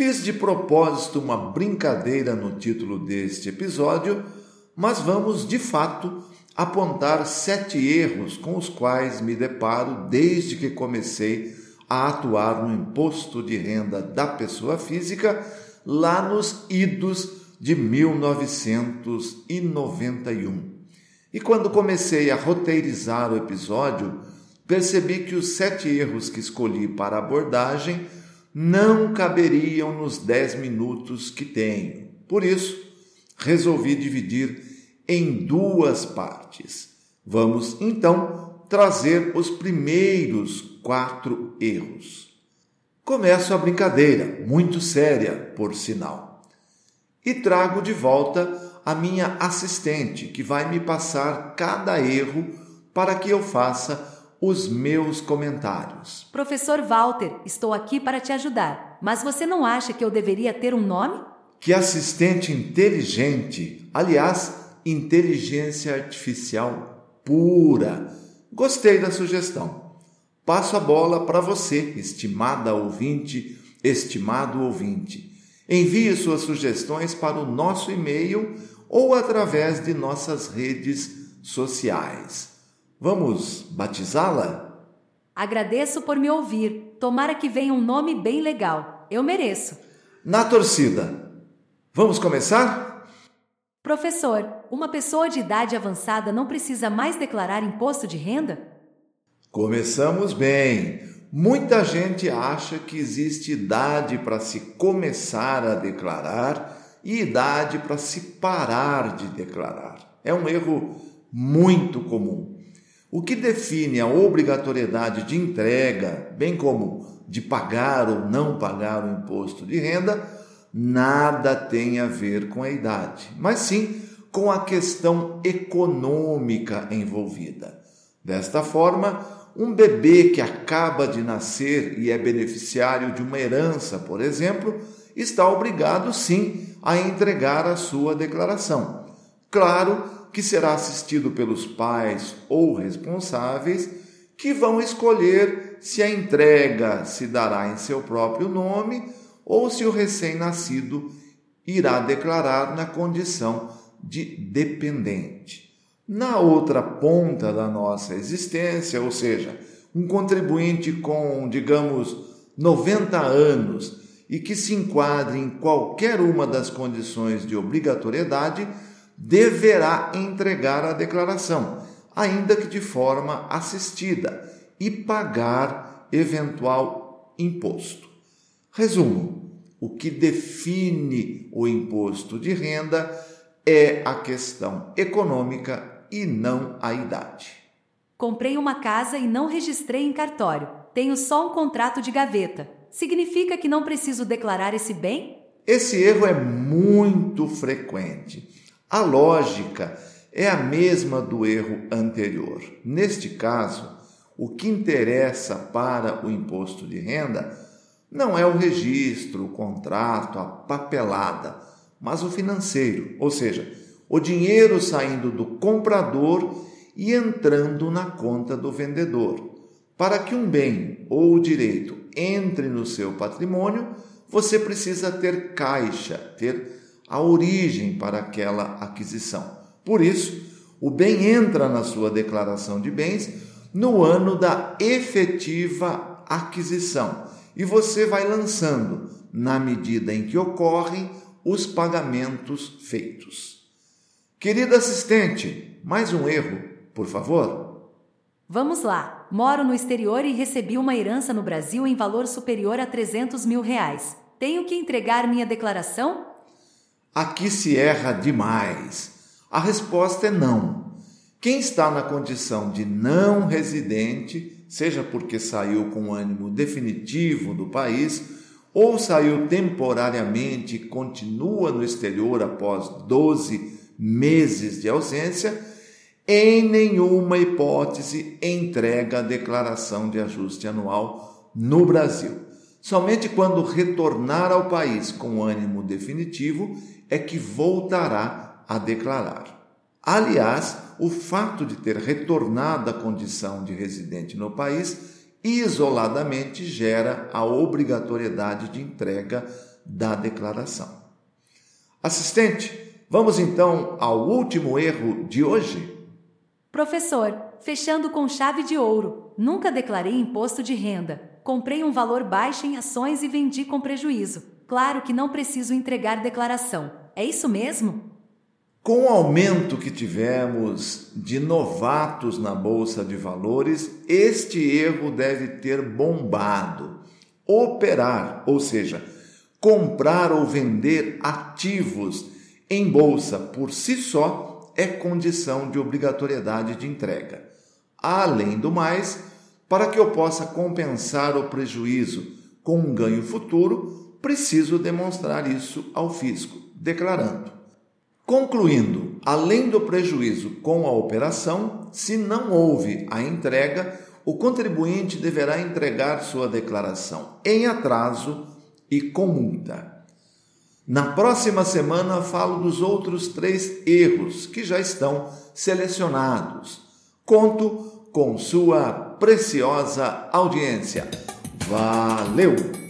Fiz de propósito uma brincadeira no título deste episódio, mas vamos de fato apontar sete erros com os quais me deparo desde que comecei a atuar no imposto de renda da pessoa física lá nos idos de 1991. E quando comecei a roteirizar o episódio, percebi que os sete erros que escolhi para abordagem não caberiam nos dez minutos que tenho. Por isso, resolvi dividir em duas partes. Vamos então trazer os primeiros quatro erros. Começo a brincadeira, muito séria, por sinal, e trago de volta a minha assistente, que vai me passar cada erro para que eu faça os meus comentários. Professor Walter, estou aqui para te ajudar, mas você não acha que eu deveria ter um nome? Que assistente inteligente, aliás, inteligência artificial pura. Gostei da sugestão. Passo a bola para você, estimada ouvinte, estimado ouvinte. Envie suas sugestões para o nosso e-mail ou através de nossas redes sociais. Vamos batizá-la? Agradeço por me ouvir. Tomara que venha um nome bem legal. Eu mereço. Na torcida. Vamos começar? Professor, uma pessoa de idade avançada não precisa mais declarar imposto de renda? Começamos bem. Muita gente acha que existe idade para se começar a declarar e idade para se parar de declarar. É um erro muito comum. O que define a obrigatoriedade de entrega, bem como de pagar ou não pagar o imposto de renda, nada tem a ver com a idade, mas sim com a questão econômica envolvida. Desta forma, um bebê que acaba de nascer e é beneficiário de uma herança, por exemplo, está obrigado sim a entregar a sua declaração. Claro que será assistido pelos pais ou responsáveis que vão escolher se a entrega se dará em seu próprio nome ou se o recém-nascido irá declarar na condição de dependente. Na outra ponta da nossa existência, ou seja, um contribuinte com, digamos, 90 anos e que se enquadre em qualquer uma das condições de obrigatoriedade, deverá entregar a declaração, ainda que de forma assistida, e pagar eventual imposto. Resumo: o que define o imposto de renda é a questão econômica e não a idade. Comprei uma casa e não registrei em cartório. Tenho só um contrato de gaveta. Significa que não preciso declarar esse bem? Esse erro é muito frequente. A lógica é a mesma do erro anterior. Neste caso, o que interessa para o imposto de renda não é o registro, o contrato, a papelada, mas o financeiro, ou seja, o dinheiro saindo do comprador e entrando na conta do vendedor. Para que um bem ou direito entre no seu patrimônio, você precisa ter caixa, ter a origem para aquela aquisição. Por isso, o bem entra na sua declaração de bens no ano da efetiva aquisição e você vai lançando, na medida em que ocorrem, os pagamentos feitos. Querida assistente, mais um erro, por favor? Vamos lá. Moro no exterior e recebi uma herança no Brasil em valor superior a 300 mil reais. Tenho que entregar minha declaração? Aqui se erra demais. A resposta é não. Quem está na condição de não residente, seja porque saiu com ânimo definitivo do país ou saiu temporariamente e continua no exterior após 12 meses de ausência, em nenhuma hipótese entrega a declaração de ajuste anual no Brasil. Somente quando retornar ao país com ânimo definitivo é que voltará a declarar. Aliás, o fato de ter retornado à condição de residente no país isoladamente gera a obrigatoriedade de entrega da declaração. Assistente, vamos então ao último erro de hoje? Professor, fechando com chave de ouro, nunca declarei imposto de renda. Comprei um valor baixo em ações e vendi com prejuízo. Claro que não preciso entregar declaração. É isso mesmo? Com o aumento que tivemos de novatos na bolsa de valores, este erro deve ter bombado. Operar, ou seja, comprar ou vender ativos em bolsa por si só é condição de obrigatoriedade de entrega. Além do mais, para que eu possa compensar o prejuízo com um ganho futuro, preciso demonstrar isso ao fisco, declarando. Concluindo, além do prejuízo com a operação, se não houve a entrega, o contribuinte deverá entregar sua declaração em atraso e com multa. Na próxima semana falo dos outros três erros que já estão selecionados. Conto com sua preciosa audiência. Valeu!